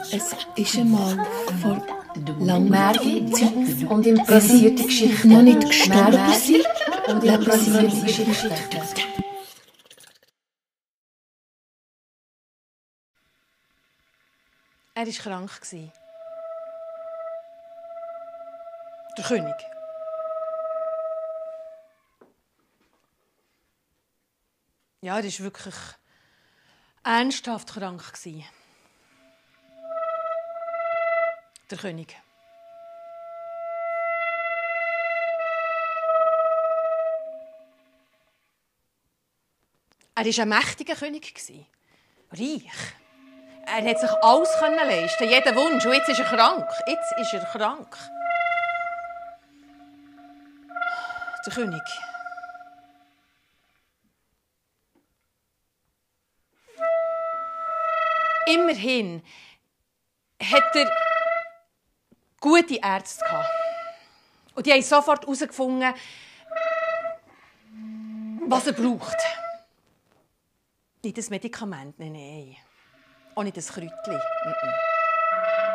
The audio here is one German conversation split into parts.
Es ist einmal vor langer Zeit und improvisierte Geschichten. noch nicht gestorben sind. und improvisierte Geschichten. Er war krank. Der König. Ja, er war wirklich ernsthaft krank. Der König. Er war ein mächtiger König. Reich. Er hat sich alles leisten jeden Wunsch. Und jetzt ist er krank. Jetzt ist er krank. Der König. Immerhin hat er gute Ärzte gehabt. Und die haben sofort herausgefunden, was er braucht. Nicht ein Medikament, nein, nein. Auch nicht ein Kräutchen. Mm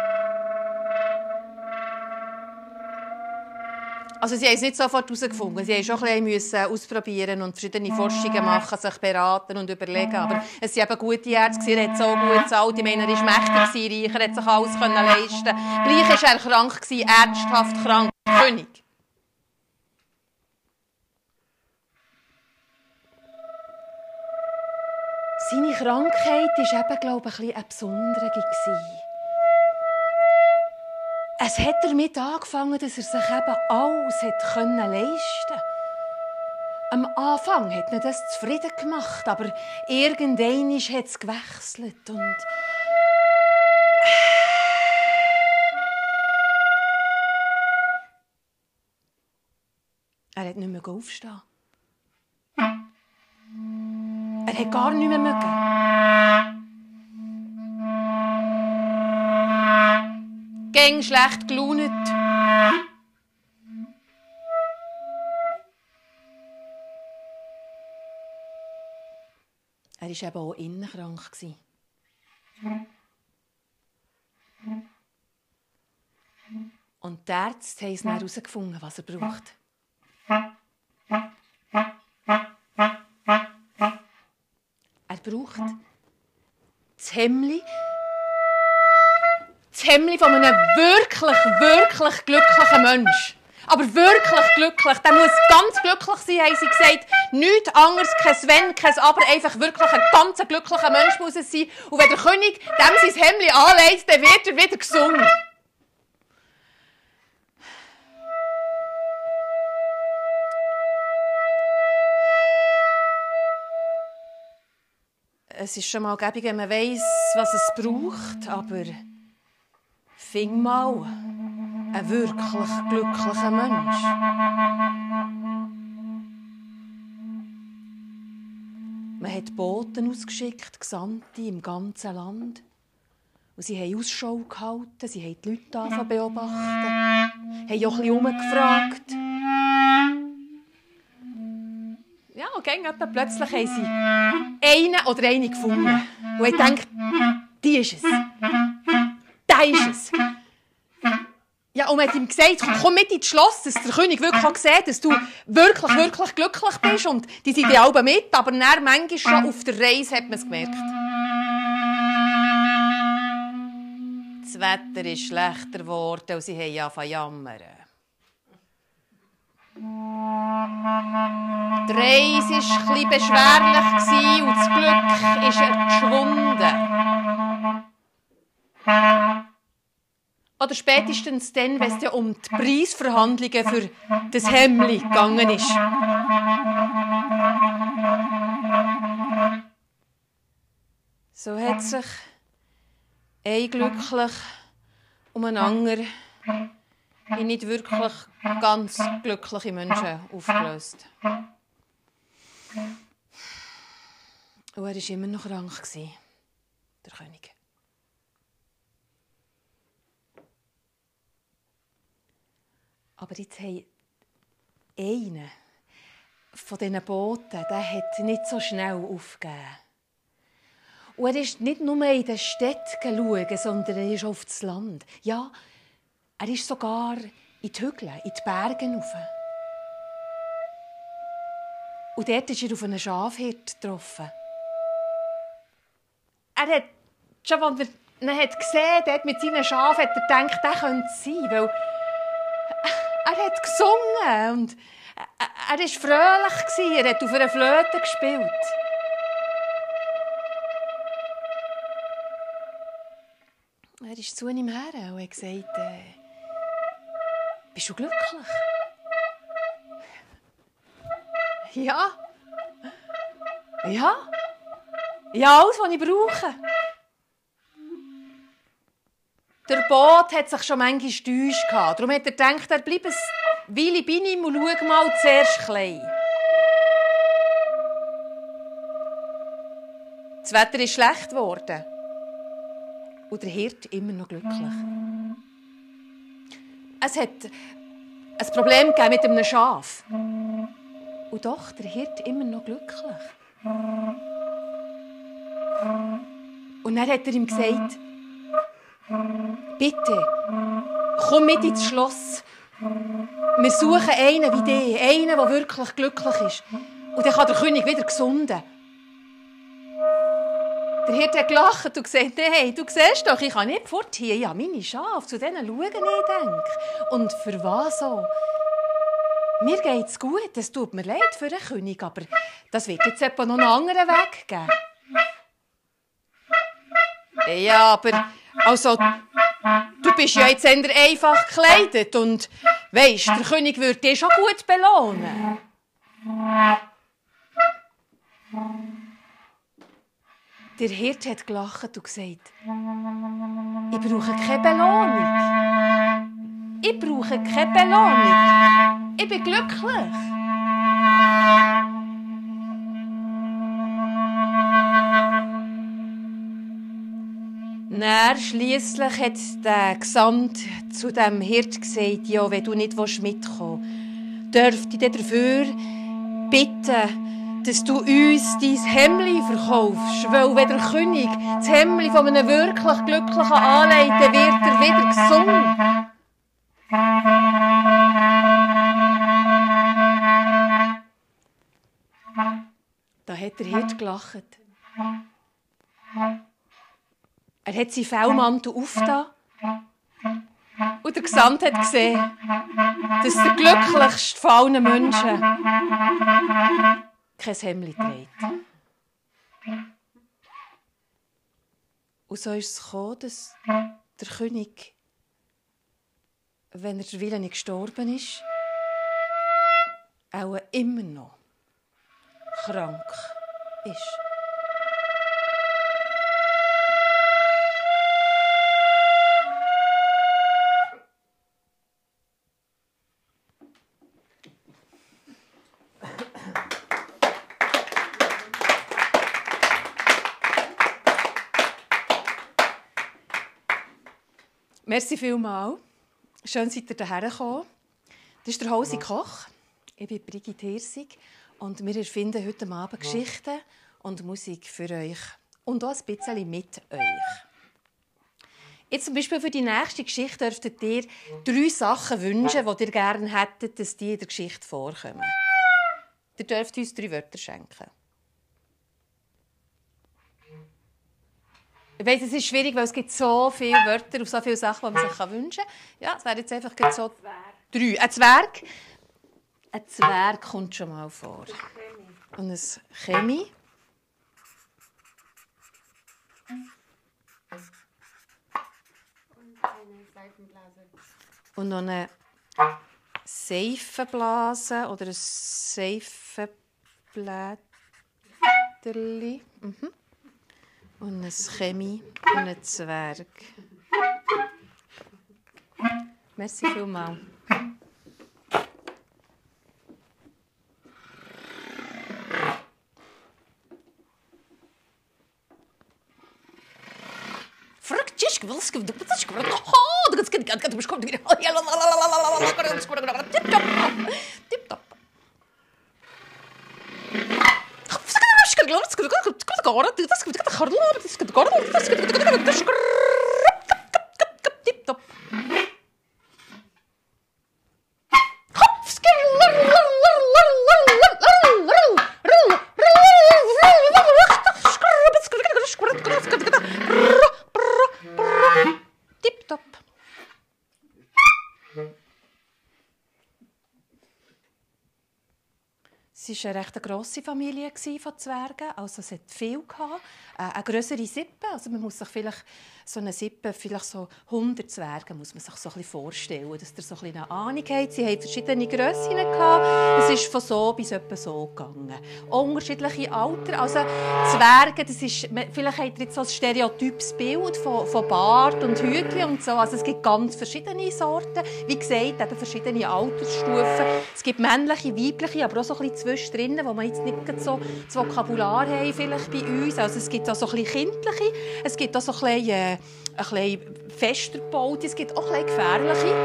Also sie haben es nicht sofort herausgefunden. Sie mussten schon ein bisschen ausprobieren und verschiedene Forschungen machen, sich beraten und überlegen. Aber es waren eben gute Ärzte, er hat so gut gezahlt. Ich meine, er war mächtig, reicher, hat sich alles leisten Gleich war er krank, ernsthaft krank. König. Seine Krankheit war eben, glaube ich, ein bisschen eine besondere. Es hat damit angefangen, dass er sich eben alles hat leisten konnte. Am Anfang hat er das zufrieden gemacht, aber irgendwann hat es gewechselt und er hat nicht mehr aufstehen. Er hat gar nicht mehr mögen. Gäng schlecht gelaunt. Er war eben auch innen krank. Und die Ärzte haben herausgefunden, was er braucht. Er braucht das Hemmli, Hemmli von einem wirklich, wirklich glücklichen Menschen. Aber wirklich glücklich. Der muss ganz glücklich sein, haben sie gesagt. Nichts anderes, kein Wenn, kein Aber. Einfach wirklich ein ganz glücklicher Mensch muss es sein. Und wenn der König dem sein Hemmli anlegt, dann wird er wieder gesungen. Es ist schon mal gäbig, wenn man weiss, was es braucht, aber fing mal ein wirklich glücklicher Mensch. Man hat Boten ausgeschickt, Gesandte im ganzen Land. Und sie haben Ausschau gehalten, sie haben die Leute beobachtet, haben auch ein bisschen umgefragt. Ja, und plötzlich haben sie einen oder eine gefunden. Und ich denke, die ist es. Ist es. Ja, und man hat ihm gesagt, komm mit ins Schloss, dass der König wirklich auch sieht, dass du wirklich, wirklich glücklich bist. Und die sind die alle mit, aber dann, manchmal schon auf der Reise hat man es gemerkt. Das Wetter ist schlechter geworden und sie haben angefangen zu jammern. Die Reise war etwas beschwerlich und das Glück ist verschwunden. Oder spätestens dann, wenn es ja um die Preisverhandlungen für das Hemmli gegangen ist. So hat sich ein glücklich um einen anderen in nicht wirklich ganz glückliche Menschen aufgelöst. Und er war immer noch krank, der König. Aber jetzt haben einer von diesen Booten, der hat nicht so schnell aufgegeben. Und er ist nicht nur in den Städten schauen, sondern er ist auf das Land. Ja, er ist sogar in die Hügel, in die Berge rauf. Und dort ist er auf einen Schafhirt getroffen. Er hat, schon als er ihn hat gesehen dort mit seinen Schafen, hat er gedacht, der könnte es sein, weil er hat gesungen und er war fröhlich, er hat auf einer Flöte gespielt. Er ist zu ihm her und hat gesagt, äh, bist du glücklich? Ja. Ja. Ja, alles, was ich brauche. Der Boot hat sich schon manchmal getäuscht. Darum hat er gedacht, er bleibe ein Weile bei ihm und schau mal zuerst klein. Das Wetter ist schlecht geworden. Und der Hirt immer noch glücklich. Es hat ein Problem mit einem Schaf. Und doch, der Hirt immer noch glücklich. Und dann hat er ihm gesagt, bitte, komm mit ins Schloss. Wir suchen einen wie dich, einen, der wirklich glücklich ist. Und dann kann der König wieder gesunden. Der Hirt hat gelacht und gesagt, hey, du siehst doch, ich kann nicht fort hier. Ja, meine Schafe, zu denen schauen ich denke. Und für was so? Mir geht's gut, es tut mir leid für den König, aber das wird jetzt etwa noch einen anderen Weg geben. Ja, aber also, du bist ja jetzt eher einfach gekleidet und weisst, der König würde dich schon gut belohnen. Der Hirt hat gelacht und gesagt, ich brauche keine Belohnung. Ich brauche keine Belohnung. Ich bin glücklich. Dann schliesslich hat der Gesamt zu dem Hirt gesagt, ja, wenn du nicht mitkommen willst, dürfte ich dafür bitten, dass du uns dein Hemli verkaufst. Weil wenn der König das Hemli von einem wirklich Glücklichen anlegt, dann wird er wieder gesund. Da hat der Hirt gelacht. Er hat seinen Fellmantel aufgetan. Und der Gesamt hat gesehen, dass der glücklichste von Menschen kein Hemd trägt. Und so ist es gekommen, dass der König, wenn er der Wille nicht gestorben ist, auch immer noch krank ist. Merci vielmals. Schön, seid ihr hierher gekommen. Das ist der Hausi Koch. Ich bin Brigitte Hirsig und wir erfinden heute Abend Geschichten und Musik für euch und auch ein bisschen mit euch. Jetzt zum Beispiel für die nächste Geschichte dürftet ihr drei Sachen wünschen, die ihr gerne hättet, dass die in der Geschichte vorkommen. Ihr dürft uns drei Wörter schenken. Ich weiss, es ist schwierig, weil es gibt so viele Wörter auf so viele Sachen, die man sich wünschen kann. Ja, es wäre jetzt einfach so drei. Ein Zwerg. Ein Zwerg kommt schon mal vor. Und ein Chemie. Und noch eine Seifenblase oder ein Seifenblätterli. Mhm. Und ein Chemie und ein Zwerg. Merci vielmals. Fragtjes, gewils, gewils, gewils, gewils, غرض تسكت غرض تسكت غرض تسكت war eine recht grosse Familie von Zwergen. Also es hat viel. Äh, eine größere Sippe. Also man muss sich vielleicht so eine Sippe, vielleicht so 100 Zwerge, muss man sich so ein bisschen vorstellen, dass ihr so ein eine Ahnung habt. Sie hatten verschiedene Grössen. Es ist von so bis etwa so gegangen. Unterschiedliche Alter. Also Zwerge, das ist, vielleicht habt ihr jetzt so ein stereotypes Bild von, von Bart und Hütchen und so. Also es gibt ganz verschiedene Sorten. Wie gesagt, eben verschiedene Altersstufen. Es gibt männliche, weibliche, aber auch so ein bisschen zwischendrin, wo man jetzt nicht so das Vokabular haben, vielleicht bei uns. Also es gibt auch so ein bisschen kindliche, es gibt auch so ein bisschen, äh, ein bisschen fester gebaute, es gibt auch ein gefährliche.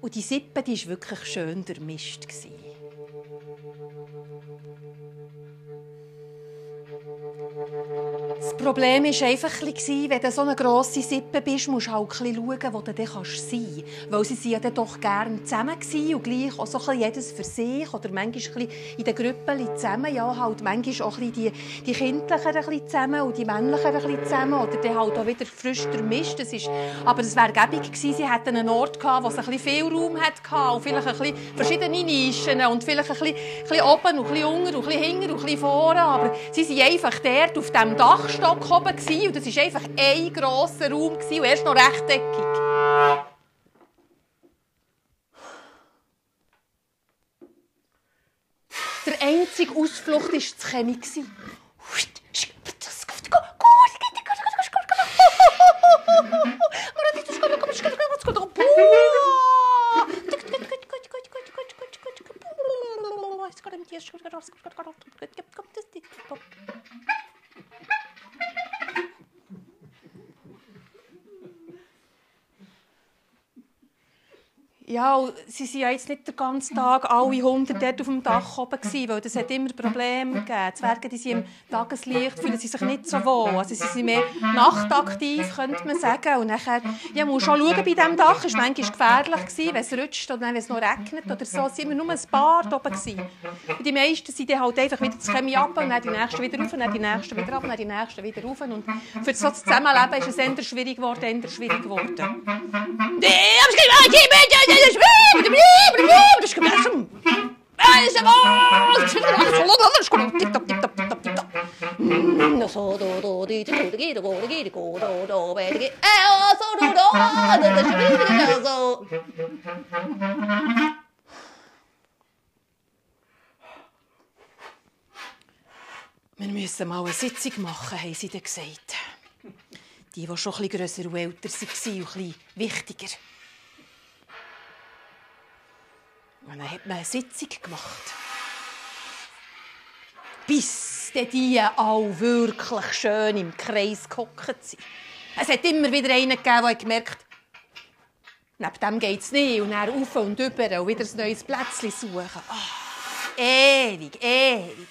Und die Sippe, die war wirklich schön durchmischt. Das Problem war einfach, wenn du so eine grosse Sippe bist, musst du halt schauen, wo du dann sein kannst. Weil sie ja dann doch gerne zusammen und gleich auch so jedes für sich oder manchmal in den Gruppen zusammen. Ja, halt manchmal auch die, die Kindlichen zusammen und die Männlichen zusammen oder dann halt auch wieder frisch durchmischt. Aber es wäre gäbig gewesen, sie hätten einen Ort gehabt, wo es ein bisschen viel Raum hatte und vielleicht ein bisschen verschiedene Nischen und vielleicht ein bisschen, ein bisschen oben und ein bisschen unten und ein bisschen hinten und ein bisschen vorne. Aber sie sind einfach dort auf diesem Dachstock oben und das war einfach ein grosser Raum und erst noch rechteckig. Der einzige Ausflucht war das Chemie. Ja, sie waren ja jetzt nicht den ganzen Tag alle 100 dort auf dem Dach oben gewesen, weil es hat immer Probleme gegeben. Die Zwerge die sind im Tageslicht, fühlen sie sich nicht so wohl. Also sie sind mehr nachtaktiv, könnte man sagen. Und nachher, ja, man muss schon schauen bei diesem Dach. Es war manchmal gefährlich, gewesen, wenn es rutscht oder wenn es noch regnet oder so. Es waren immer nur ein paar oben. Gewesen. Und die meisten sind dann halt einfach wieder das Chemie ab und dann die nächsten wieder rauf, und dann die nächsten wieder ab und dann die nächsten wieder rauf. Und für so das Zusammenleben ist es eher schwierig geworden, eher schwierig geworden. Das gemessen. Ist Wir müssen mal eine Sitzung machen, haben sie dann gesagt. Die, die schon etwas grösser und älter waren und etwas wichtiger. Und dann hat man eine Sitzung gemacht. Bis die alle wirklich schön im Kreis gehockt sind. Es hat immer wieder einen gegeben, der gemerkt neben dem geht es nicht. Und dann rauf und über und wieder ein neues Plätzchen suchen. Oh, ewig, ewig.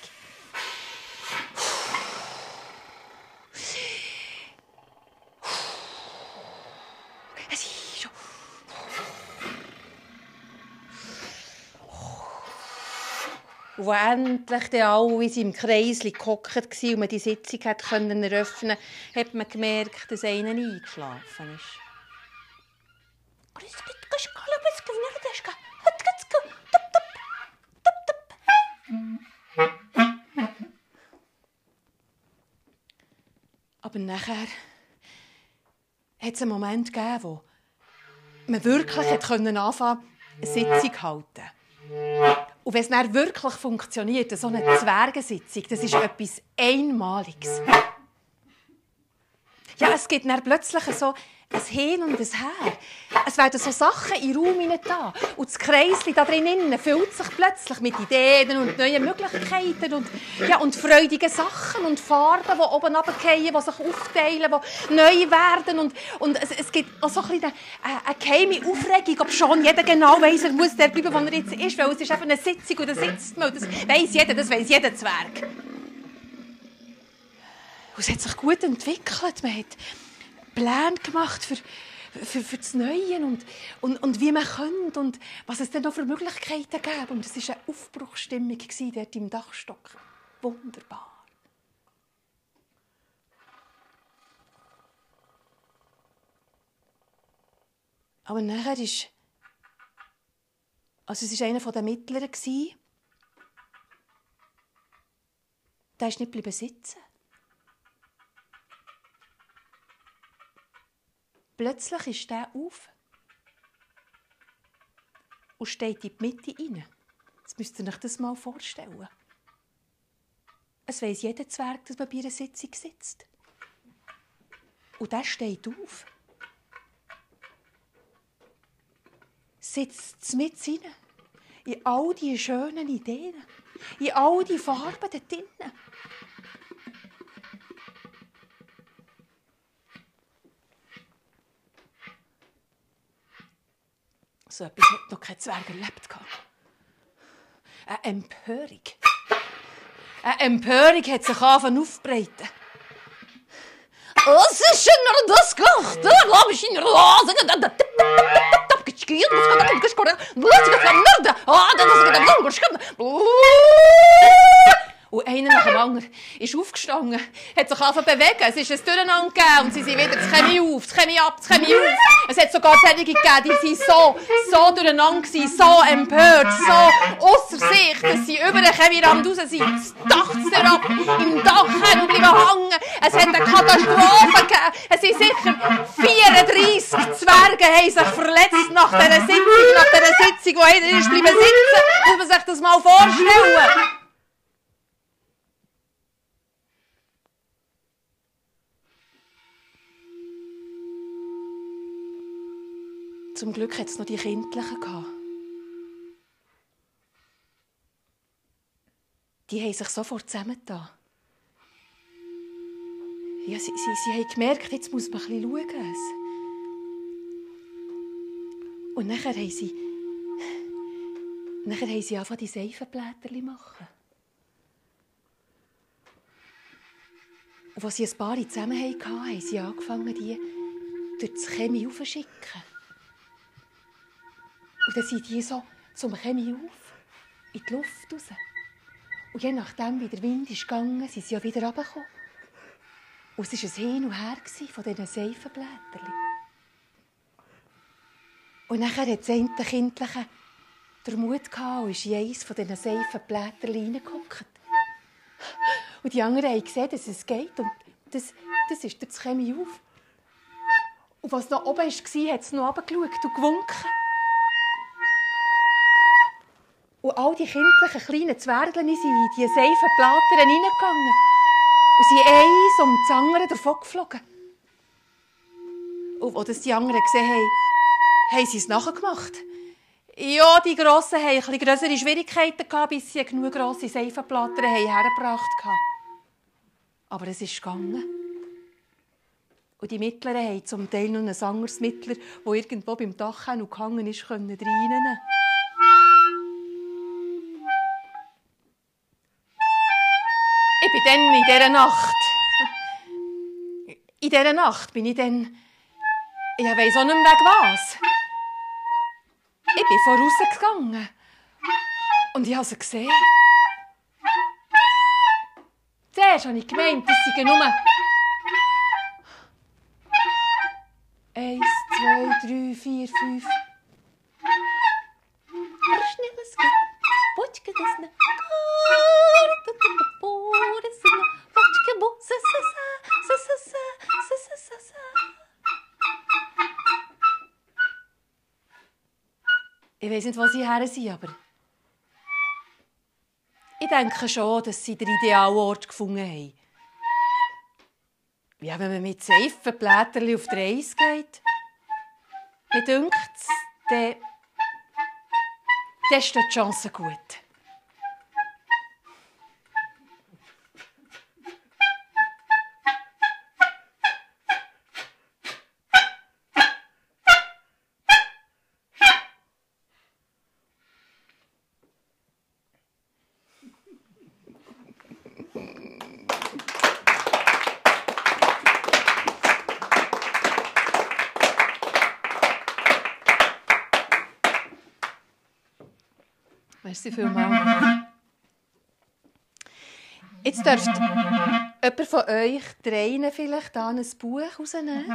Wo endlich dann alle im Kreis gehockt waren und man die Sitzung hat können eröffnen konnte, hat man gemerkt, dass einer eingeschlafen ist. Aber nachher hat es einen Moment gegeben, wo man wirklich anfangen konnte, eine Sitzung zu halten. Und wenn es wirklich funktioniert, so eine Zwergensitzung, das ist etwas Einmaliges. Ja, es gibt dann plötzlich so ein Hin und ein Her. Es werden so Sachen in den Raum hinein Und das Kreisli da drinnen füllt sich plötzlich mit Ideen und neuen Möglichkeiten und, ja, und freudigen Sachen und Farben, die oben runterfallen, die sich aufteilen, die neu werden. Und, und es, es gibt auch so ein eine, eine geheime Aufregung, ob schon jeder genau weiss, er muss der bleiben, wo er jetzt ist, weil es ist einfach eine Sitzung und da sitzt man. Das weiss jeder, das weiss jeder Zwerg. Und es hat sich gut entwickelt. Man hat Pläne gemacht für, für, für das Neue und, und, und wie man könnte und was es denn noch für Möglichkeiten gäbe. Und es war eine Aufbruchsstimmung dort im Dachstock. Wunderbar. Aber nachher ist also es war einer der Mittleren. Der ist nicht sitzen. Plötzlich ist der auf und steht in die Mitte rein. Jetzt müsst ihr euch das mal vorstellen. Es weiss jeder Zwerg, dass man bei einer Sitzung sitzt. Und der steht auf. Sitzt mit rein. In all die schönen Ideen. In all die Farben dort drinnen. So etwas hat noch kein Zwerg erlebt. Eine Empörung. Eine Empörung hat sich angefangen aufzubreiten. Was ist denn das gemacht? Glaube ich in der Hose. Und einer nach dem anderen ist aufgestanden, hat sich angefangen bewegen. Es ist ein Durcheinander gegeben und sie sind wieder, es käme auf, es käme ab, es käme auf. Es hat sogar solche gegeben, die waren so, so durcheinander, gewesen, so empört, so ausser sich, dass sie über den Chemierand raus sind. Das Dach herab, im Dach hängen bleiben hängen. Es hat eine Katastrophe gegeben. Es sind sicher 34 Zwerge haben sich verletzt nach dieser Sitzung, nach dieser Sitzung, wo einer ist bleiben sitzen. Muss man sich das mal vorstellen. Zum Glück hat es noch die Kindlichen. Die haben sich sofort zusammengetan. Ja, sie, sie, sie haben gemerkt, jetzt muss man ein bisschen schauen. Und nachher haben sie, nachher haben sie angefangen, die Seifenblätter zu machen. Und als sie ein paar zusammen hatten, haben sie angefangen, die durch das Chemie aufzuschicken. Und dann sind die so zum Chemie auf, in die Luft raus. Und je nachdem, wie der Wind ist gegangen, sind sie ja wieder runtergekommen. Und es war ein Hin und Her von diesen Seifenblättern. Und dann hat das eine Kindliche den Mut gehabt und ist in eines von diesen Seifenblättern reingeguckt. Und die anderen haben gesehen, dass es geht. Und das, das ist das Chemie auf. Und was noch oben war, hat es noch runtergeschaut und gewunken. Und all die kindlichen kleinen Zwergchen sind in diese Seifenplatten reingegangen. Und sind eins um das andere davon geflogen. Und als die anderen gesehen haben, haben sie es nachgemacht. Ja, die Grossen hatten etwas größere Schwierigkeiten, gehabt, bis sie genug grosse Seifenplatten hergebracht haben. Aber es ist gegangen. Und die Mittleren haben zum Teil noch ein anderes das irgendwo beim Dach gehangen ist, rein. Ich bin dann in dieser Nacht. In dieser Nacht bin ich dann. Ich weiss auch nicht mehr was. Ich bin vorausgegangen. Und ich habe sie gesehen. Zuerst habe ich gemeint, das seien nur. Eins, zwei, drei, vier, fünf. Weiß nicht, wo sie her sind, aber ich denke schon, dass sie den idealen Ort gefunden haben. Ja, wenn man mit Seifenblätterli auf die Reise geht, mir dünkt es, dann, dann steht die Chance gut. Vielmals. Jetzt dürft jemand von euch dreien vielleicht hier ein Buch rausnehmen.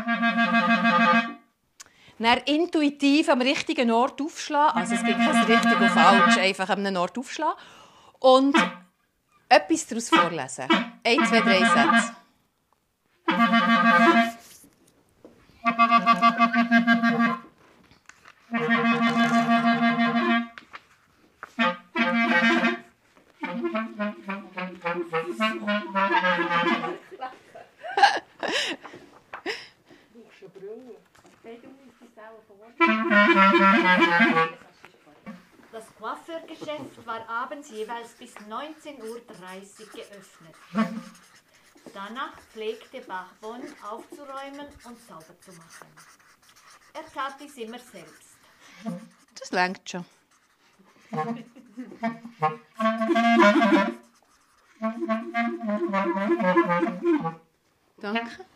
Dann intuitiv am richtigen Ort aufschlagen. Also es gibt kein richtig und falsch, einfach an einem Ort aufschlagen. Und etwas daraus vorlesen. Ein, zwei, drei Sätze. War abends jeweils bis 19.30 Uhr geöffnet. Danach pflegte Bachbon aufzuräumen und sauber zu machen. Er tat dies immer selbst. Das langt schon. Danke.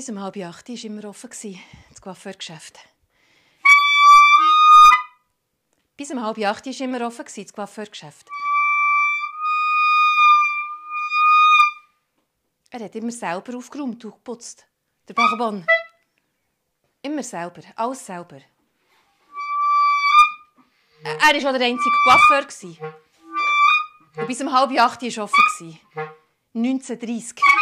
Bis um halb acht war immer offen, das Coiffeurgeschäft. Bis um halb acht war immer offen, das Coiffeurgeschäft. Er hat immer selber aufgeräumt und geputzt. Der Bachbon. Immer selber, alles selber. Er war auch der einzige Coiffeur. Und bis um halb acht war es offen. 1930.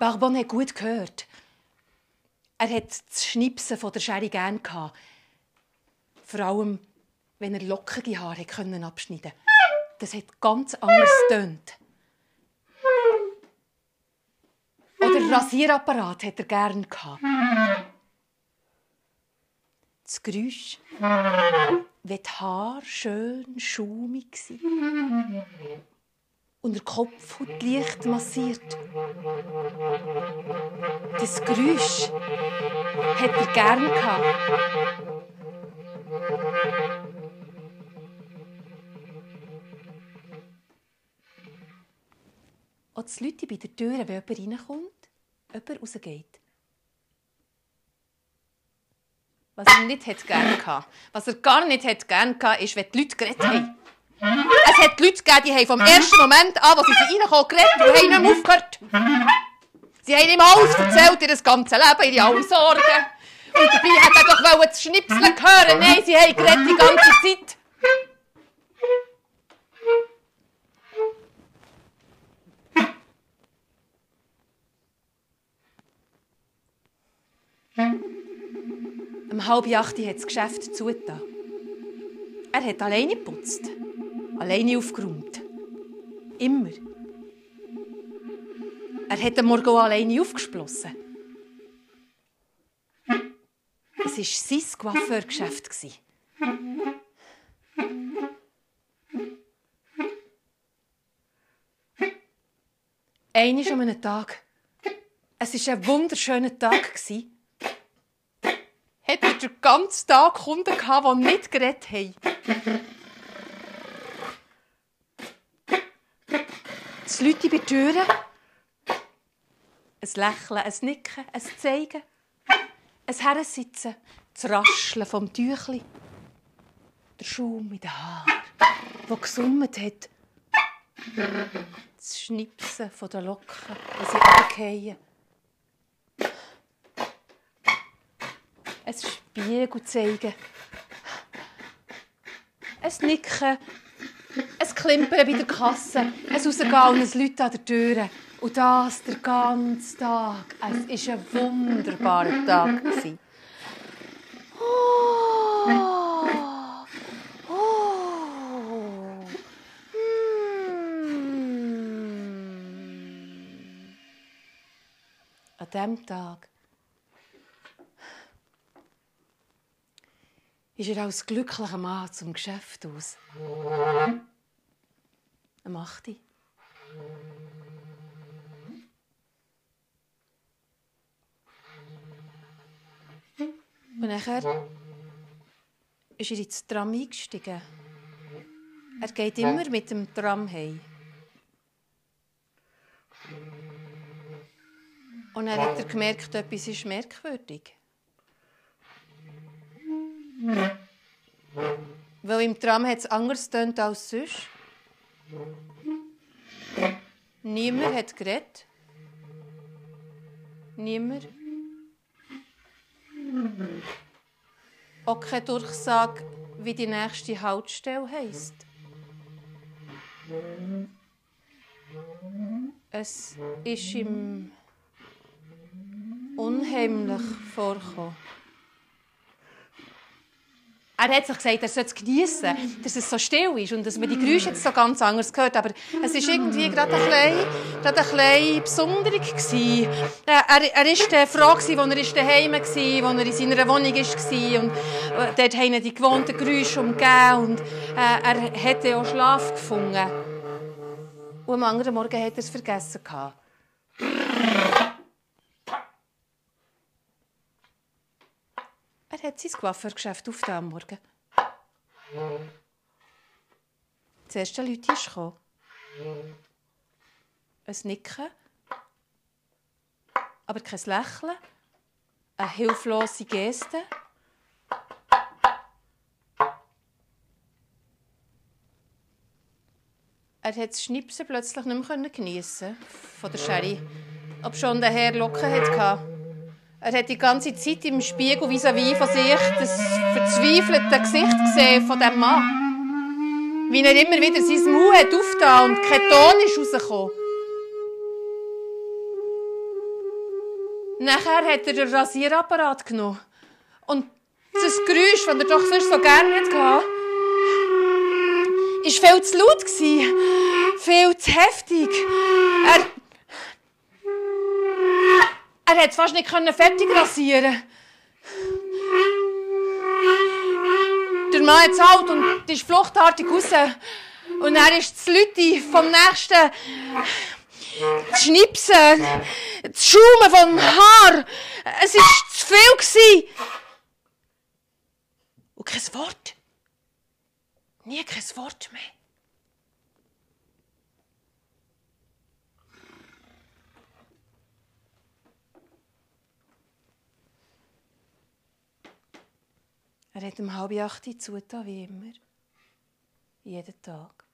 Barbon hat gut gehört. Er hat das Schnipsen von der Schere gern gehabt. Vor allem, wenn er lockige Haare können abschneiden. Das hat ganz anders tönt. Oder Rasierapparat hat er gern gehabt. Das Geräusch, wenn die Haare schön schaumig waren und der Kopf leicht massiert. Das Geräusch hat er gern gehabt. Auch das Leute bei der Tür, wenn jemand reinkommt, jemand rausgeht. Was er nicht hat gern hatte, was er gar nicht hat gern hatte, ist, wenn die Leute geredet haben. Es hat Leute gegeben, die haben vom ersten Moment an, als sie reinkommen, geredet und haben nicht mehr aufgehört. Sie haben ihm alles erzählt, ihr ganzes Leben, ihre alle Sorgen. Und dabei hat er doch das Schnipseln hören. Nein, sie haben geredet die ganze Zeit. Um halb acht hat das Geschäft zugetan. Er hat alleine geputzt, alleine aufgeräumt. Immer. Er hat am Morgen auch alleine aufgesplossen. Es war sein Coiffeurgeschäft. Einmal an einem Tag. Es war ein wunderschöner Tag. Hat er den ganzen Tag Kunden gehabt, die nicht geredet haben. Das Leute bei den Türen. Ein Lächeln, ein Nicken, ein Zeigen. Ein Hersitzen, das Rascheln vom Tüchli, der Schaum in den Haaren, der gesummt hat, das Schnipsen der Locken, wenn sie runterfallen. Ein Spiegel zeigen. Ein Nicken. Klimpern bei der Kasse. Ein Rausgehen ein Leute an der Tür. Und das der ganze Tag. Es war ein wunderbarer Tag. Oh. Oh. Mm. An diesem Tag ist er als glücklicher Mann zum Geschäft aus. Am 8. Und nachher ist er ins Tram eingestiegen. Er geht immer mit dem Tram heim. Und dann hat er gemerkt, etwas ist merkwürdig. Weil im Tram hat es anders tönt als sonst. Niemand hat geredet. Niemand. Auch keine Durchsage, wie die nächste Haltestelle heisst. Es ist ihm unheimlich vorgekommen. Er hat sich gesagt, er soll es geniessen, dass es so still ist und dass man die Geräusche jetzt so ganz anders hört. Aber es war irgendwie gerade ein bisschen, gerade ein bisschen besonderig. Äh, er, er war froh, als er daheim war, als er in seiner Wohnung war. Und äh, dort haben die gewohnten Geräusche umgeben. Und äh, er hatte auch Schlaf gefunden. Und am anderen Morgen hat er es vergessen. Er hat sein Coiffeurgeschäft auf am Morgen. Das erste Leute ist gekommen. Ein Nicken, aber kein Lächeln, eine hilflose Geste. Er hat das Schnipsen plötzlich nicht mehr geniessen von der Sherry, ob schon der Herr Locken hatte. Er hat die ganze Zeit im Spiegel vis-à-vis von sich das verzweifelte Gesicht gesehen von dem Mann. Wie er immer wieder sein Maul hat aufgetan und kein Ton ist rausgekommen. Nachher hat er den Rasierapparat genommen. Und das Geräusch, das er doch sonst so gerne hatte, war viel zu laut, viel zu heftig. Er er konnte es fast nicht fertig rasieren. Der Mann hat halt und ist fluchtartig raus. Und er ist das Leute vom nächsten das Schnipsen, das Schaumen vom Haar. Es war zu viel. Und kein Wort. Nie kein Wort mehr. Er hat um halb acht zugetan, wie immer. Jeden Tag.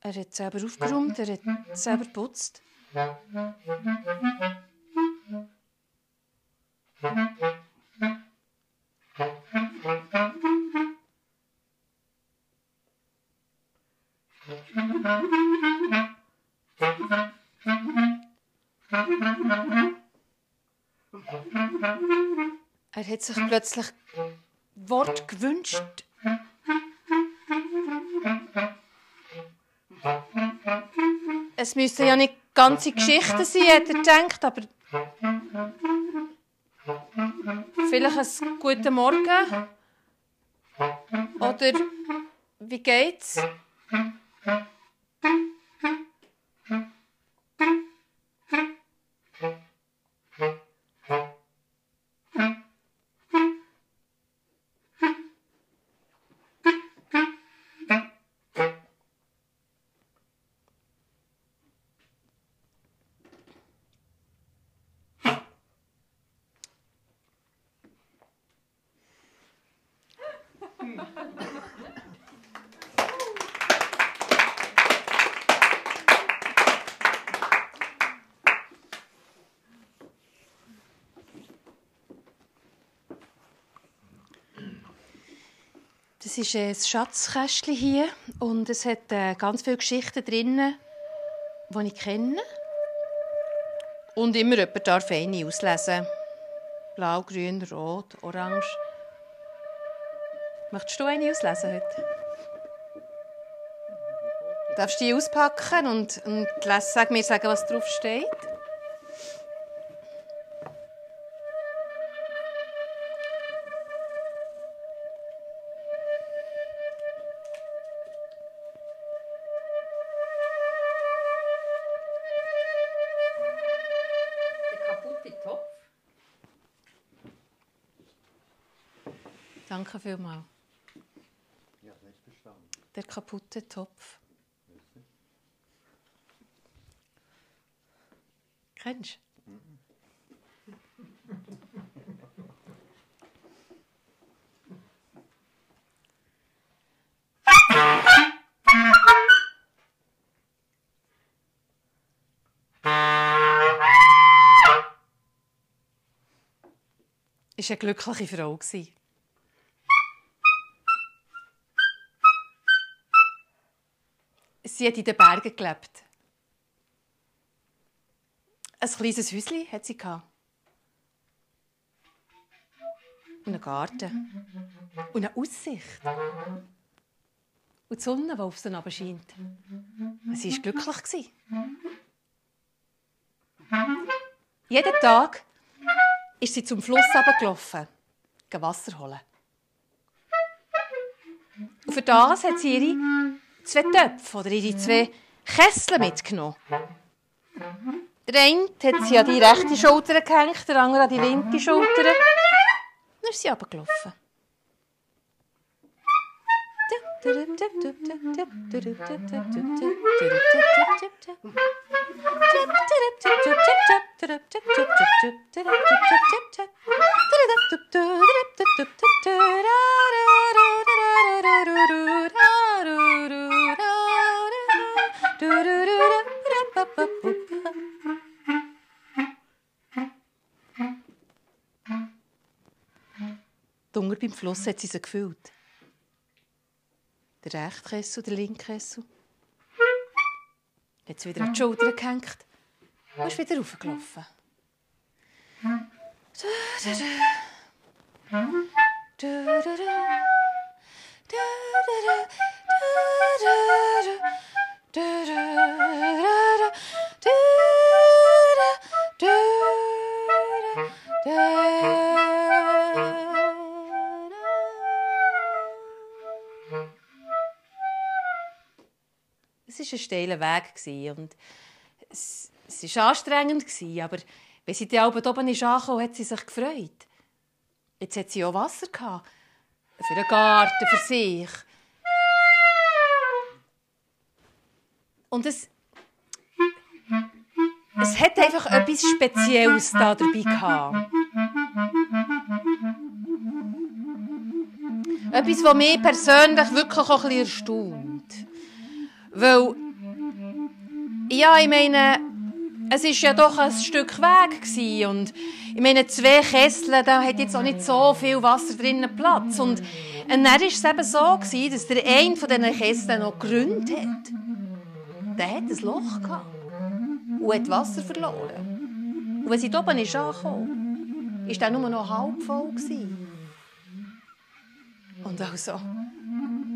Er hat selber aufgeräumt, er hat selber geputzt. Er hat sich plötzlich Wort gewünscht. Es müssen ja nicht ganze Geschichten sein, hat er gedacht, aber vielleicht ein guten Morgen oder wie geht's? Ist ein Schatzkästchen hier und es hat äh, ganz viele Geschichten drin, die ich kenne. Und immer jemand darf eine auslesen. Blau, grün, rot, orange. Möchtest du eine auslesen heute? Darfst du die auspacken und, und sag mir sagen, was drauf steht? Danke vielmals. Ja, nicht verstanden. Der kaputte Topf. Kennst du? War eine glückliche Frau. Sie hat in den Bergen gelebt. Ein kleines Häuschen hat sie Und einen Garten. Und eine Aussicht. Und die Sonne, die auf sie scheint. Sie war glücklich. Jeden Tag ist sie zum Fluss gelaufen, Wasser holen. Und für das hat sie ihre zwei Töpfe oder ihre zwei Kessel mitgenommen. Der eine hat sie an die rechte Schulter gehängt, der andere an die linke Schulter. Dann ist sie runtergelaufen. Dunkel beim Fluss hat sie sie gefüllt. Der rechte Kessel der linke Kessel. Hat sie wieder an die Schulter gehängt und ist wieder raufgelaufen. War ein steiler Weg. Und es, es war anstrengend, aber wenn sie dann oben ist hat sie sich gefreut. Jetzt hat sie auch Wasser. Für den Garten, für sich. Und es, es hat einfach etwas Spezielles da dabei gehabt. Etwas, was mich persönlich wirklich auch ein bisschen erstaunt. Weil, ja, ich meine, es war ja doch ein Stück Weg gewesen. und ich meine, zwei Kessel, da hat jetzt auch nicht so viel Wasser drinnen Platz. Und, und dann war es eben so, gewesen, dass der eine von diesen Kesseln noch gegründet hat. Der hat ein Loch gehabt und hat Wasser verloren. Und als sie oben ist angekommen, war der nur noch halb voll. Gewesen. Und also,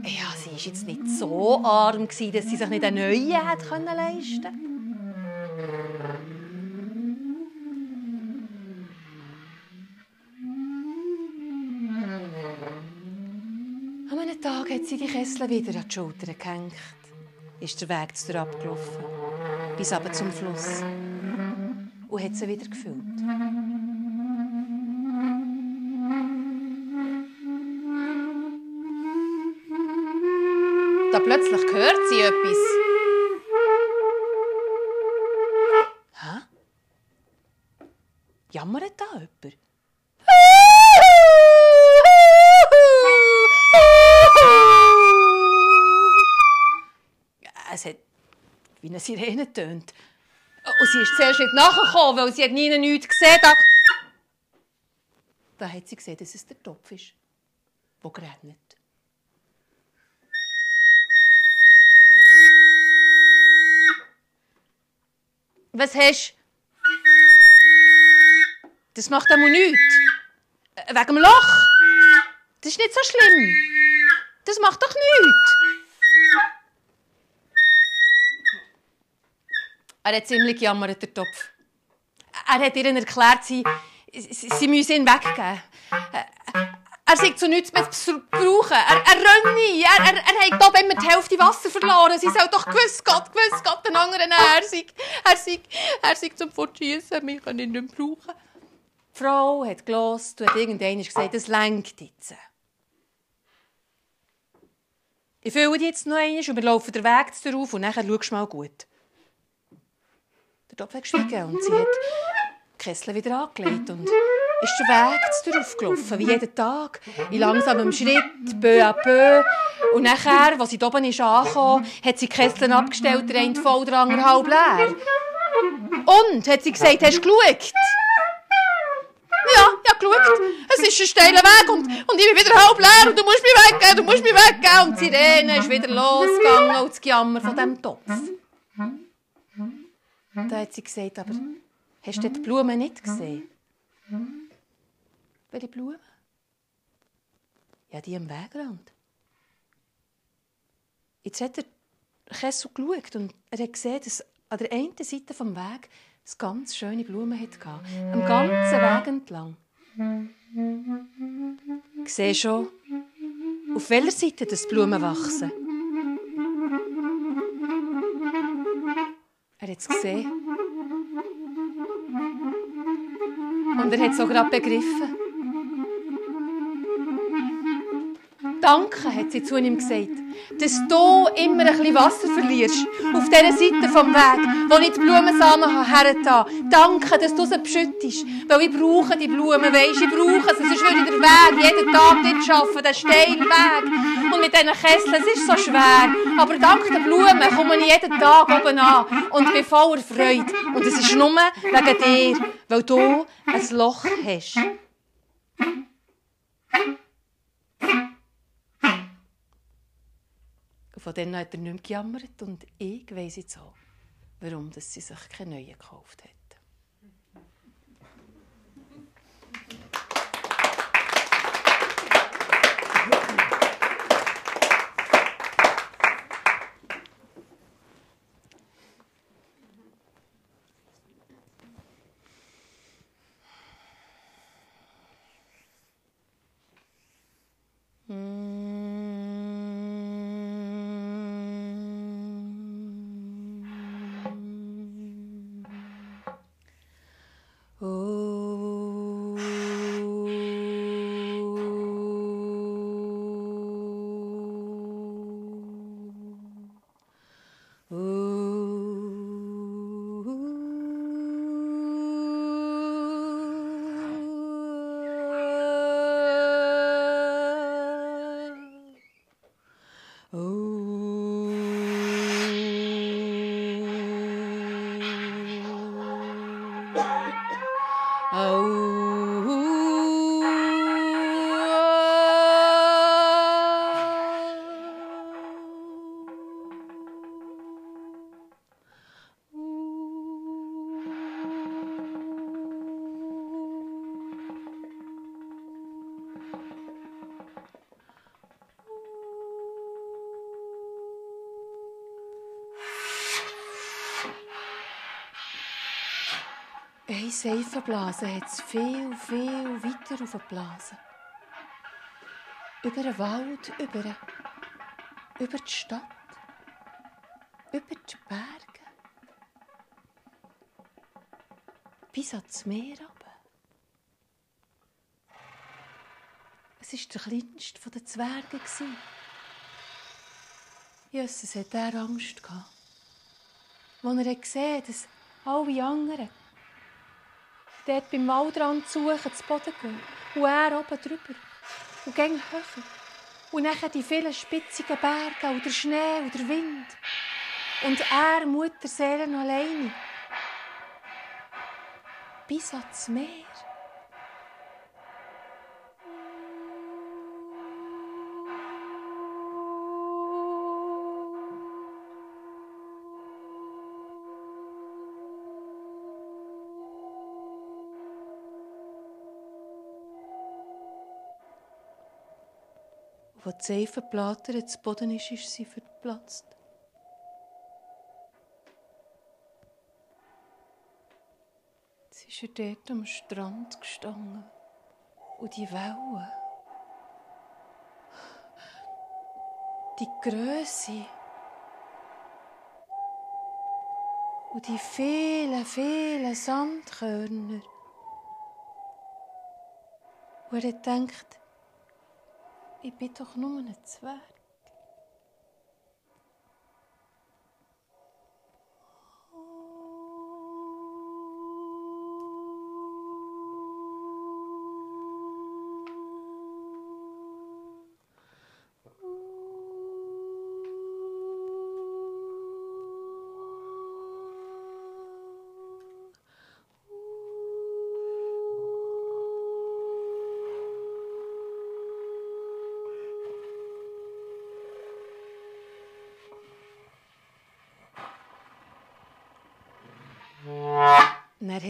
ja, sie war jetzt nicht so arm, dass sie sich nicht eine neue hätte leisten können. An einem Tag hat sie die Kessel wieder an die Schulter gehängt. Ist der Weg zu ihr abgelaufen, bis aber zum Fluss. Und hat sie wieder gefüllt. Da plötzlich hört sie etwas. Hä? Jammert da jemand? Es hat wie eine Sirene tönt. Und sie ist zuerst nicht nachgekommen, weil sie hat nie nichts gesehen hat. Da hat sie gesehen, dass es der Topf ist, der geregnet. Was hast du? Das macht einmal nichts. Äh, Wegen dem Loch. Das ist nicht so schlimm. Das macht doch nichts. Er hat ziemlich gejammert, der Topf. Er hat ihnen erklärt, sie, sie, sie müssen ihn weggeben. Er sei zu nichts mehr zu brauchen. Er, er renne. Er, er, er hat oben immer die Hälfte Wasser verloren. Sie soll doch gewiss Gott, gewiss Gott den anderen. Er sei, er sei, er sei zum Fortschiessen. Wir können ihn nicht mehr brauchen. Die Frau hat gelost und hat irgendwann gesagt, es lenkt jetzt. Ich fülle dich jetzt noch einmal und wir laufen den Weg darauf und nachher schaust du mal gut. Der Topf hat geschwiegen und sie hat die Kessel wieder angelegt und ist den Weg darauf gelaufen, wie jeden Tag, in langsamem Schritt, peu à peu. Und nachher, als sie oben ist angekommen, hat sie die Kessel abgestellt, der eine voll, der andere halb leer. Und, hat sie gesagt, hast du geschaut? Ja, ich habe geschaut. Es ist ein steiler Weg und, und ich bin wieder halb leer und du musst mich weggeben, du musst mich weggeben. Und die Sirene ist wieder losgegangen und das Gejammer von diesem Topf. Da hat sie gesagt, aber hast du die Blumen nicht gesehen? Welche Blumen? Ja, die am Wegrand. Jetzt hat er Kessel geschaut und er hat gesehen, dass an der einen Seite des Weges es ganz schöne Blumen hatte. Am ganzen Weg entlang. Ich sehe schon, auf welcher Seite das Blumen wachsen. Er hat es gesehen. Und er hat es auch gerade begriffen. Danke, hat sie zu ihm gesagt, dass du immer ein bisschen Wasser verlierst auf dieser Seite vom Weg, wo ich die Blumensamen hergetan Danke, dass du sie beschüttest, weil ich brauche die Blumen, weisst, ich brauche sie, sonst würde ich den Weg jeden Tag nicht schaffen, den steilen Weg. Und mit diesen Kesseln, es ist so schwer, aber dank den Blumen komme ich jeden Tag oben an und bin voller Freude. Und es ist nur wegen dir, weil du ein Loch hast. Von dann hat er nicht mehr gejammert und ich weiss jetzt auch, warum dass sie sich keine neuen gekauft hat. Seifenblase hat es viel, viel weiter aufgeblasen. Über den Wald, über, über die Stadt, über die Berge. Bis ans Meer runter. Es war der kleinste der Zwerge. Jesus hat er Angst. Als er gesehen hat, dass alle anderen dort beim Waldrand suchen, zu Boden gehen. Und er oben drüber. Und ging höher. Und dann die vielen spitzigen Berge und der Schnee und der Wind. Und er, Mutterseelen alleine. Bis ans Meer. Die Seife platert zu Boden ist, ist sie verplatzt. Jetzt ist er dort am Strand gestanden. Und die Wellen. Die Größe. Und die vielen, vielen Sandkörner. Und er denkt, ich bin doch nur ein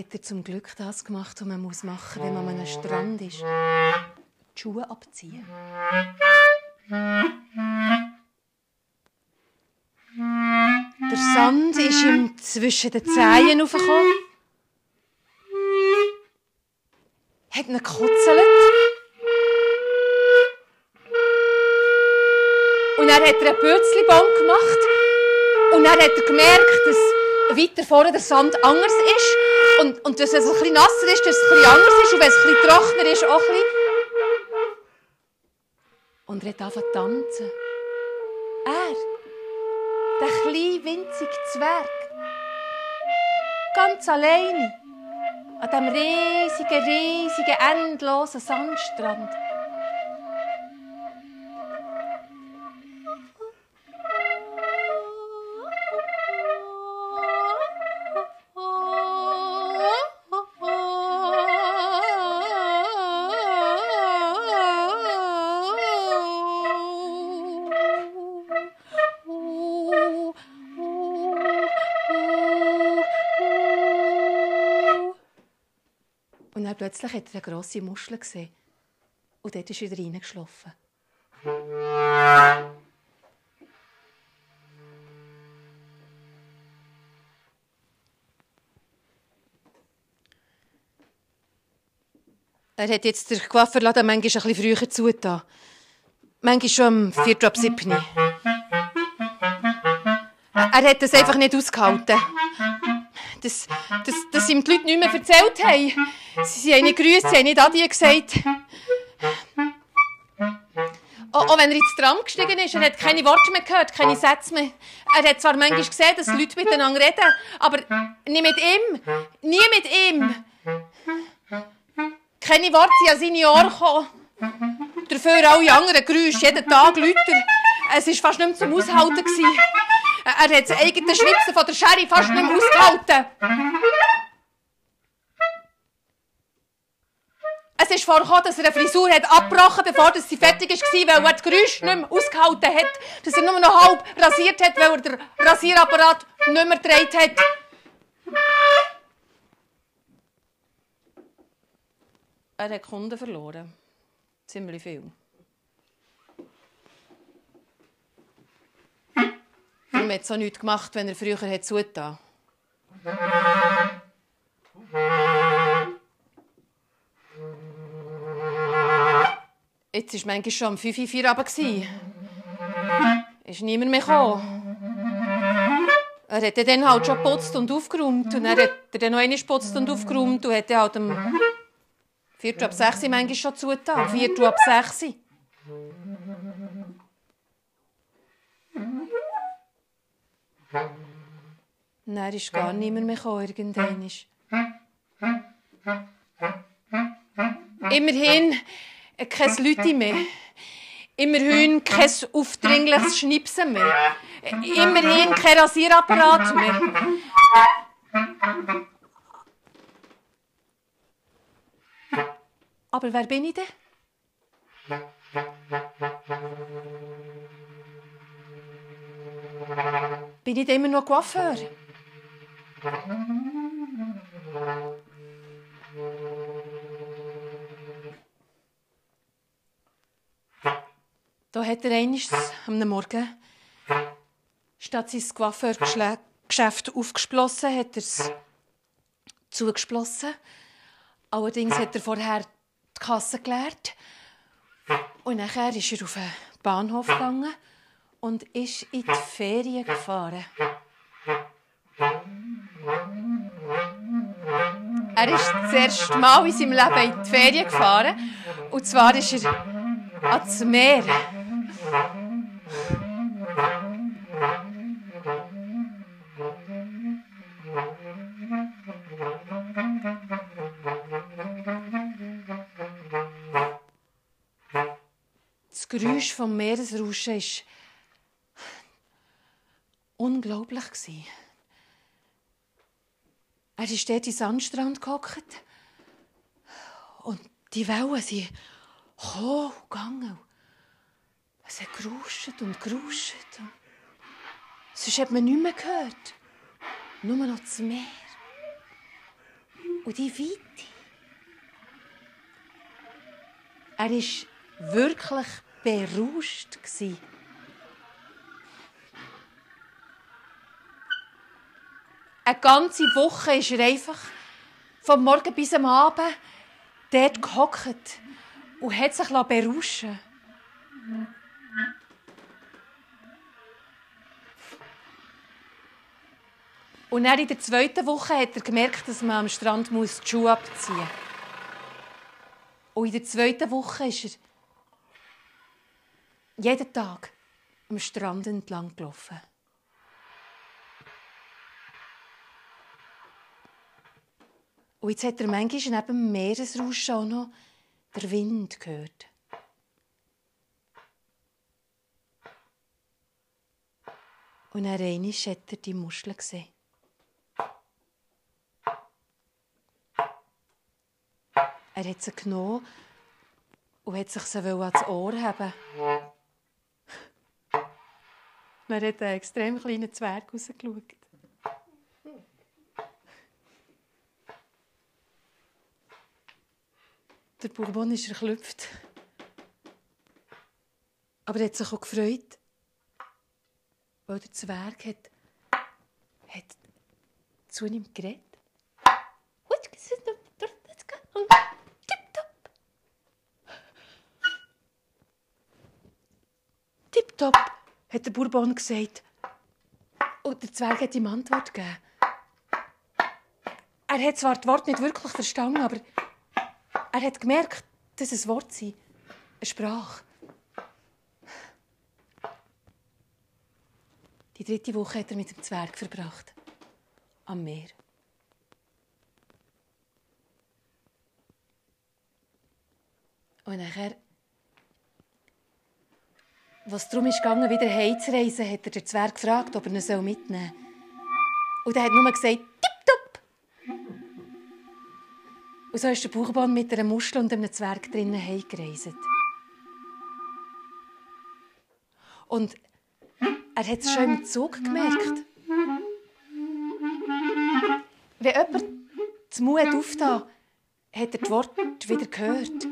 hat er zum Glück das gemacht, was man muss machen muss, wenn man an Strand ist. Die Schuhe abziehen. Der Sand ist ihm zwischen den Zehen aufgekommen. Hat ihn gekutzelt. Und dann hat er einen Bötzlibaum gemacht. Und dann hat er gemerkt, dass weiter vorne der Sand anders ist. Und, und dass es ein bisschen nasser ist, dass es ein bisschen anders ist. Und wenn es ein bisschen trockener ist, auch ein bisschen. Und er hat angefangen tanzen. Er, der kleine, winzige Zwerg. Ganz alleine. An diesem riesigen, riesigen, endlosen Sandstrand. Plötzlich hat er eine grosse Muschel gesehen. Und dort ist er wieder reingeschlafen. Er hat jetzt den Coiffeurladen manchmal ein bisschen früher zugetan. Manchmal schon am 4. ab 7. Er hat das einfach nicht ausgehalten. Dass, dass, dass ihm die Leute nicht mehr erzählt haben. Sie, haben nicht gegrüßt, sie haben nicht Adieu gesagt. Auch, auch wenn er ins Tram gestiegen ist, er hat keine Worte mehr gehört, keine Sätze mehr. Er hat zwar manchmal gesehen, dass Leute miteinander reden, aber nie mit ihm. Nie mit ihm. Keine Worte an seine Ohren gekommen. Dafür alle anderen Geräusche, jeden Tag lauter. Es war fast nicht mehr zum Aushalten. Er hat das eigene Schwitzen von der Sherry fast nicht mehr ausgehalten. Vorgekommen, dass er eine Frisur hat abgebrochen bevor sie fertig war, weil er das Geräusch nicht mehr ausgehalten hat. Dass er nur noch halb rasiert hat, weil er den Rasierapparat nicht mehr gedreht hat. Er hat Kunden verloren. Ziemlich viel. Darum hat es auch nichts gemacht, wenn er früher hat zugetan Jetzt war manchmal schon um 5 Uhr Feierabend. Ist niemand mehr gekommen. Er hat dann halt schon geputzt und aufgeräumt. Und er dann noch einmal geputzt und aufgeräumt und dann halt um 4 Uhr ab 6 Uhr manchmal schon zugetan. 4 Uhr ab 6 Uhr. Dann ist gar niemand mehr gekommen, irgendwann. Immerhin äh, kein Leute mehr. Immerhin kein aufdringliches Schnipsen mehr. Immerhin kein Rasierapparat mehr. Aber wer bin ich denn? Bin ich denn immer noch Coiffeur? Da hat er eines am Morgen, statt sein Coiffeurgeschäft aufgesplossen, hat er es zugesplossen. Allerdings hat er vorher die Kasse geleert. Und nachher ist er auf den Bahnhof gegangen und ist in die Ferien gefahren. Er ist das erste Mal in seinem Leben in die Ferien gefahren. Und zwar ist er ans Meer. Geräusch vom Meeresrauschen war unglaublich. Er ist dort den Sandstrand gehockt und die Wellen sind gekommen und gegangen. Es hat geruscht und geruscht. Sonst hat man nichts mehr gehört. Nur noch das Meer. Und die Weite. Er war wirklich berauscht. Eine ganze Woche ist er einfach vom Morgen bis am Abend dort gehockt und hat sich berauschen Und dann in der zweiten Woche hat er gemerkt, dass man am Strand die Schuhe abziehen muss. Und in der zweiten Woche ist er jeden Tag am Strand entlang gelaufen. Und jetzt hat er manchmal neben dem Meeresrauschen auch noch den Wind gehört. Und dann einmal hat er die Muscheln gesehen. Er hat sie genommen und hat sich sie ans Ohr haben. Dann hat einen extrem kleinen Zwerg rausgeschaut. Der Bourbon ist erklüpft. Aber er hat sich auch gefreut, weil der Zwerg hat, hat zu ihm geredet. Tipptopp, hat der Bourbon gesagt. Und der Zwerg hat ihm Antwort gegeben. Er hat zwar das Wort nicht wirklich verstanden, aber er hat gemerkt, dass es ein Wort sei, eine Sprache. Die dritte Woche hat er mit dem Zwerg verbracht. Am Meer. Und nachher, was darum ist gegangen, wieder heimzureisen, hat er den Zwerg gefragt, ob er ihn mitnehmen soll. Und er hat nur gesagt, und so ist der Bauchbahn mit einer Muschel und einem Zwerg drinnen heimgereist. Und er hat es schon im Zug gemerkt. Wenn jemand das Mut auftat, hat er das Wort wieder gehört.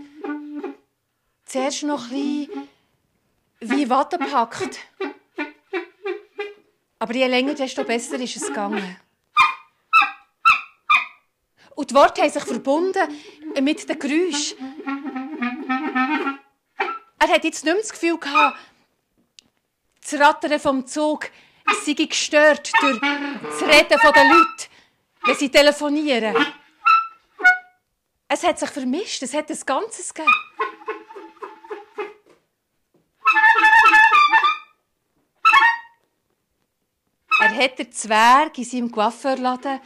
Zuerst noch ein bisschen wie Watte packt. Aber je länger, desto besser ist es gegangen. Und die Worte haben sich verbunden mit den Geräuschen. Er hat jetzt nicht mehr das Gefühl gehabt, das Rattern vom Zug sei gestört durch das Reden der Leute, wenn sie telefonieren. Es hat sich vermischt, es hat ein Ganzes gegeben. Hat den Zwerg in seinem Coiffeurladen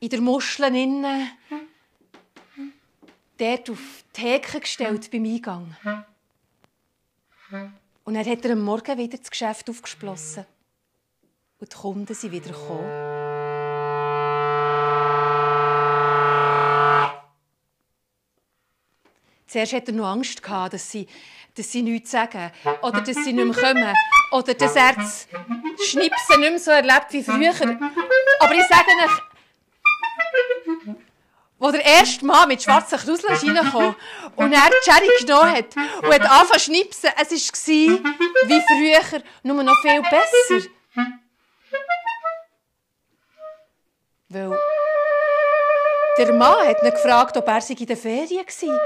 in der Muschel innen, dort auf die Theke gestellt beim Eingang. Und dann hat er am Morgen wieder das Geschäft aufgesplossen. Und die Kunden sind wieder gekommen. Zuerst hatte er noch Angst, dass sie, dass sie nichts sagen oder dass sie nicht mehr kommen oder dass er Schnipsen nicht mehr so erlebt wie früher. Aber ich sage euch, wo der erste Mann mit schwarzen Kruseln reingekommen und er die Cherry genommen hat und hat angefangen zu schnipsen. Es war wie früher, nur noch viel besser. Weil der Mann hat ihn gefragt, ob er sich in der Ferien war.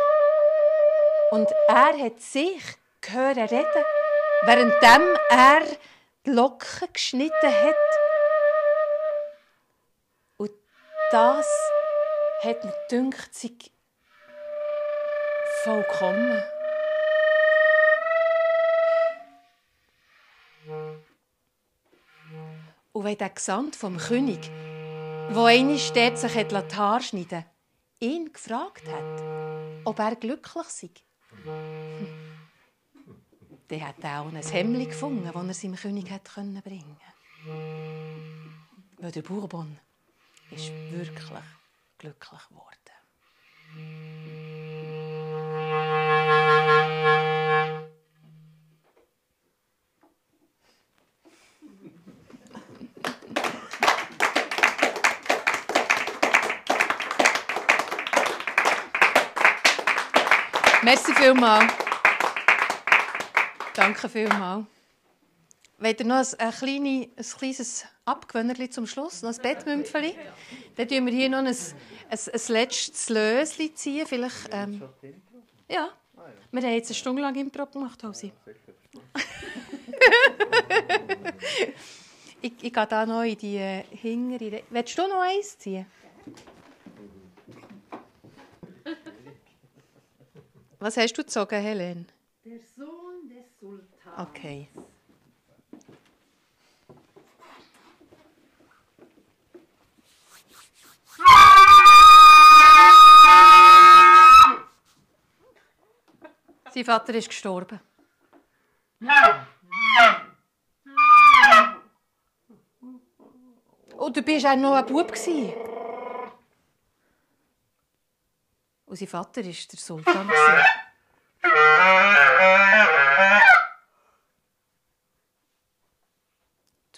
Und er hat sich gehört reden, während er die Locken geschnitten hat. Und das hat mir gedacht, sei vollkommen. Und wenn der Gesandte vom König, wo einmal dort sich die Haare schneiden ihn gefragt hat, ob er glücklich sei, dann hat auch ein Hemd gefunden, das er seinem König bringen konnte. Weil der Bourbon ist wirklich glücklich geworden. Merci vielmals. Danke vielmals. Wollt ihr noch ein, ein, kleine, ein kleines Abgewöhnerli zum Schluss, noch ein Bettmümpfeli? Dann ziehen wir hier noch ein, ein, ein letztes Löschen ziehen. Vielleicht, ähm, ja. Wir haben jetzt eine Stunde lang Impro gemacht, Hausi. ich, ich gehe da noch in die äh, Hingere. Willst du noch eins ziehen? Was hast du gezogen, Helen? Der Sohn des Sultans. Okay. Sein Vater ist gestorben. Und du bist auch noch ein Bub. Und sein Vater war der Sultan.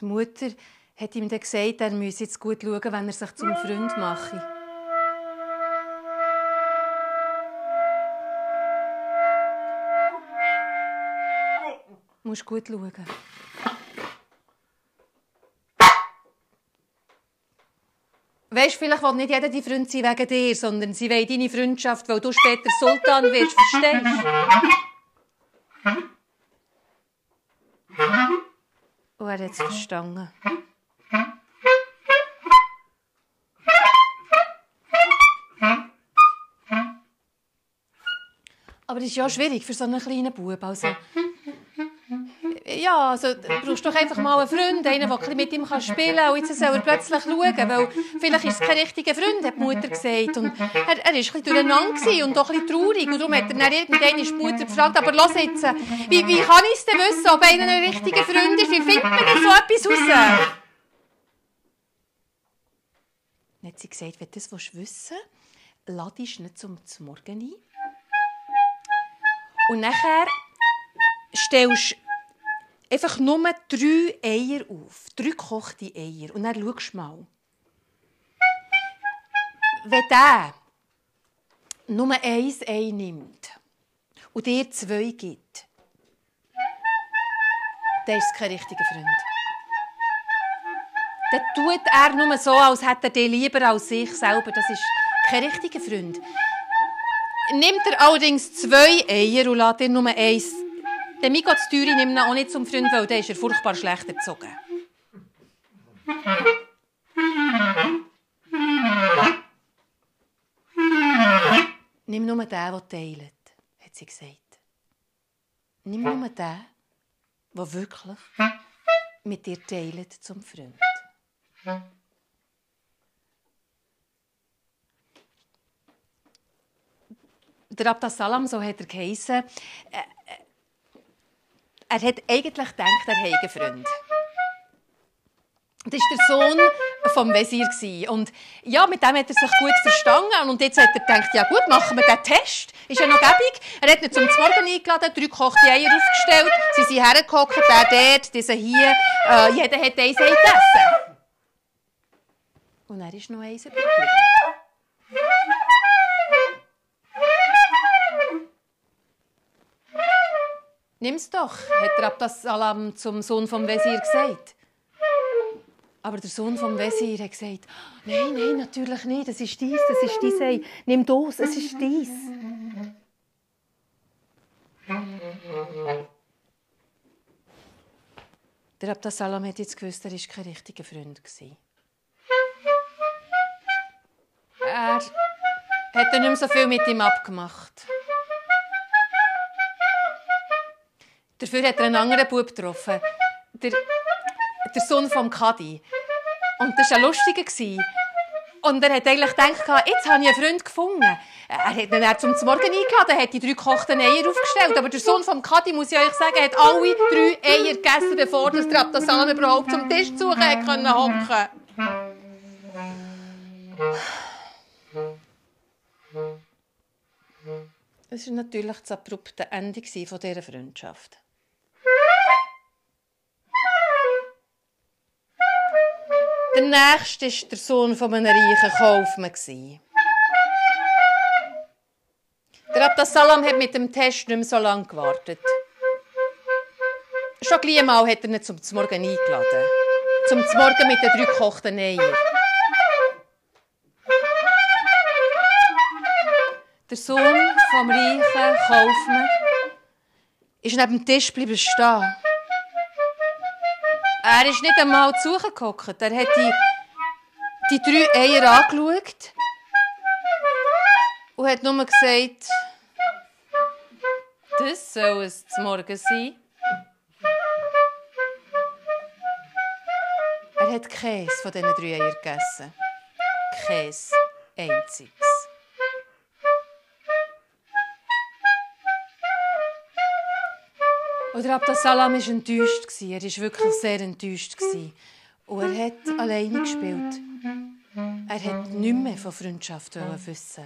Die Mutter hat ihm dann gesagt, er müsse jetzt gut schauen, wenn er sich zum Freund mache. Du musst gut schauen. Weißt, vielleicht will nicht jeder die Freund sein wegen dir, sondern sie will deine Freundschaft, weil du später Sultan wirst, verstehst Und er hat es verstanden. Aber das ist ja schwierig für so einen kleinen Bub. Also, ja, also, du brauchst doch einfach mal einen Freund, einen, der mit ihm spielen kann. Und jetzt soll er plötzlich schauen, weil vielleicht ist es kein richtiger Freund, hat die Mutter gesagt. Und er, war ein bisschen durcheinander und auch ein bisschen traurig. Und darum hat er dann irgendwann die Mutter gefragt, aber los jetzt, wie, wie kann ich es denn wissen, ob einer ein richtiger Freund ist? Wie findet man denn so etwas raus? Dann hat sie gesagt, wenn du das wissen willst, lade dich nicht zum Morgen ein. Und nachher stellst einfach nur drei Eier auf. Drei gekochte Eier. Und dann schaust du mal. Wenn der nur eins Ei nimmt und dir zwei gibt, dann ist es kein richtiger Freund. Dann tut er nur so, als hätte er dich lieber als sich selber. Das ist kein richtiger Freund. Nimmt er allerdings zwei Eier und lässt dir nur eins der Miko Züri nimmt ihn auch nicht zum Freund, weil der ist er furchtbar schlecht erzogen. Nimm nur den, der teilt, hat sie gesagt. Nimm nur den, der wirklich mit dir teilt zum Freund. Der Abdas Salam, so hat er geheissen, äh, er hat eigentlich gedacht, er habe einen Freund. Das war der Sohn vom Wesir. Und ja, mit dem hat er sich gut verstanden. Und jetzt hat er gedacht, ja gut, machen wir den Test. Ist ja noch gäbig. Er hat ihn zum Morgen eingeladen, drei gekochte Eier aufgestellt. Sie sind hergehockt, der dort, dieser hier. Äh, jeder hat eins gegessen. Und er ist noch eins übrig Nimm's doch, hat der Abdas Salam zum Sohn vom Wesir gesagt. Aber der Sohn vom Wesir hat gesagt, nein, nein, natürlich nicht, das ist dies, das ist dies, hey, nimm das, es ist dies. Der Abdas Salam hat jetzt gewusst, er war kein richtiger Freund. Er hat nicht mehr so viel mit ihm abgemacht. Dafür hat er einen anderen Bub getroffen. Der, der Sohn vom Kadi. Und das war ein lustiger. Und er hat eigentlich gedacht, jetzt habe ich einen Freund gefunden. Er hat ihn dann zum Morgen eingeladen, hat die drei gekochten Eier aufgestellt. Aber der Sohn vom Kadi, muss ich euch sagen, hat alle drei Eier gegessen, bevor der Abdasalam überhaupt zum Tisch zu konnte hocken. Es war natürlich das abrupte Ende dieser Freundschaft. Der nächste war der Sohn von einem reichen Kaufmann. Der Abdassalam hat mit dem Test nicht mehr so lange gewartet. Schon gleich einmal hat er ihn zum Morgen eingeladen. Zum Morgen mit den drei gekochten Eiern. Der Sohn vom reichen Kaufmann ist neben dem Tisch stehen. Er ist nicht einmal zugehockt. Er hat die, die drei Eier angeschaut und hat nur gesagt, das soll es zum Morgen sein. Er hat Käse von diesen drei Eiern gegessen. Käse einziges. Und der Abdasalam war enttäuscht. Er war wirklich sehr enttäuscht. Und er hat alleine gespielt. Er hat nichts mehr von Freundschaft wissen.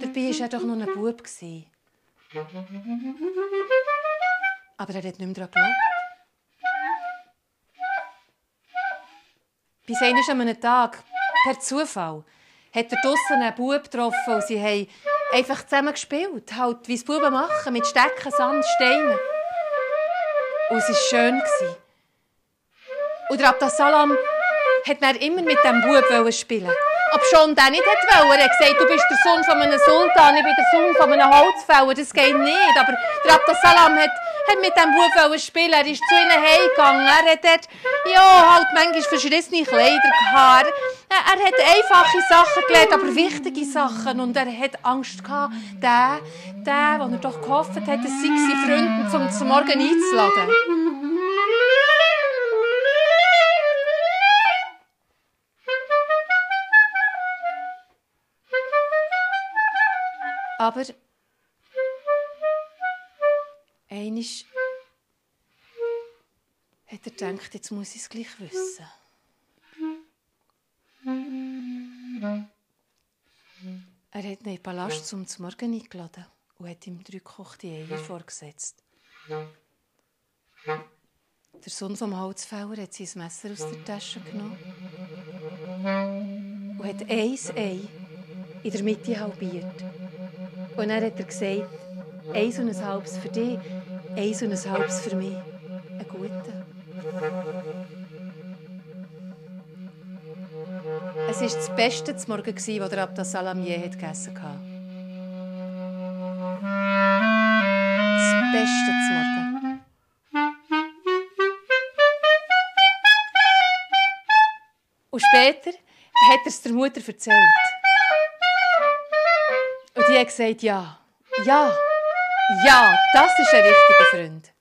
Dabei war er doch noch ein Bub. Aber er hat nicht mehr daran. Bis eines an einem Tag, per Zufall, hat er draussen einen Bub getroffen und sie haben einfach zusammen gespielt. Halt, wie es Buben machen, mit Stecken, Sand, Steinen. Und es war schön. Und der Abdasalam hat dann immer mit diesem Bub spielen ob schon der nicht wollte. Er hat gesagt, du bist der Sohn von einem Sultan, ich bin der Sohn von einem Holzfäller. Das geht nicht. Aber der Abdasalam hat, hat mit diesem Bub spielen. Er ist zu ihnen heimgegangen. Er hat dort, ja, halt manchmal verschrissene Kleider gehabt. Er, hat einfache Sachen gelernt, aber wichtige Sachen. Und er hat Angst gehabt, der, der, den er doch gehofft hat, dass sie seine Freunde zum, zum Morgen einzuladen. Aber einisch hat er gedacht, jetzt muss ich es gleich wissen. Er hat ihn in den Palast zum Morgen eingeladen und hat ihm drei gekochte Eier vorgesetzt. Der Sohn vom Holzfäller hat sein Messer aus der Tasche genommen und hat ein Ei in der Mitte halbiert. Und dann hat er gesagt, eins und ein halbes für dich, eins und ein halbes für mich. Ein guter. Es war das Beste zum Morgen, das der Abdas Salam je gegessen hat. Das Beste zum Morgen. Und später hat er es der Mutter erzählt. Und die hat gesagt, ja, ja, ja, das ist ein richtiger Freund.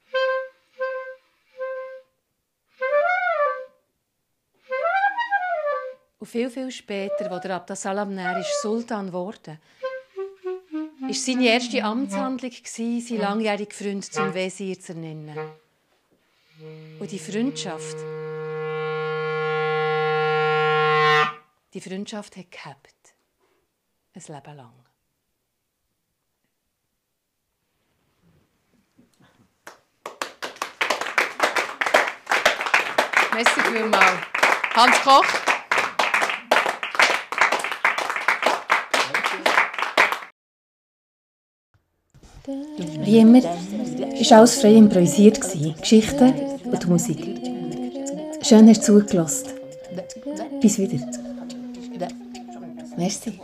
Und viel, viel später, als der Abdasalam ist Sultan geworden war seine erste Amtshandlung, seinen langjährigen Freund zum Wesir zu nennen. Und die Freundschaft, die Freundschaft hat gehabt. Ein Leben lang. Merci vielmals. Hans Koch. Wie immer war alles frei improvisiert. Geschichten und Musik. Schön hast du zugelassen. Bis wieder. Merci.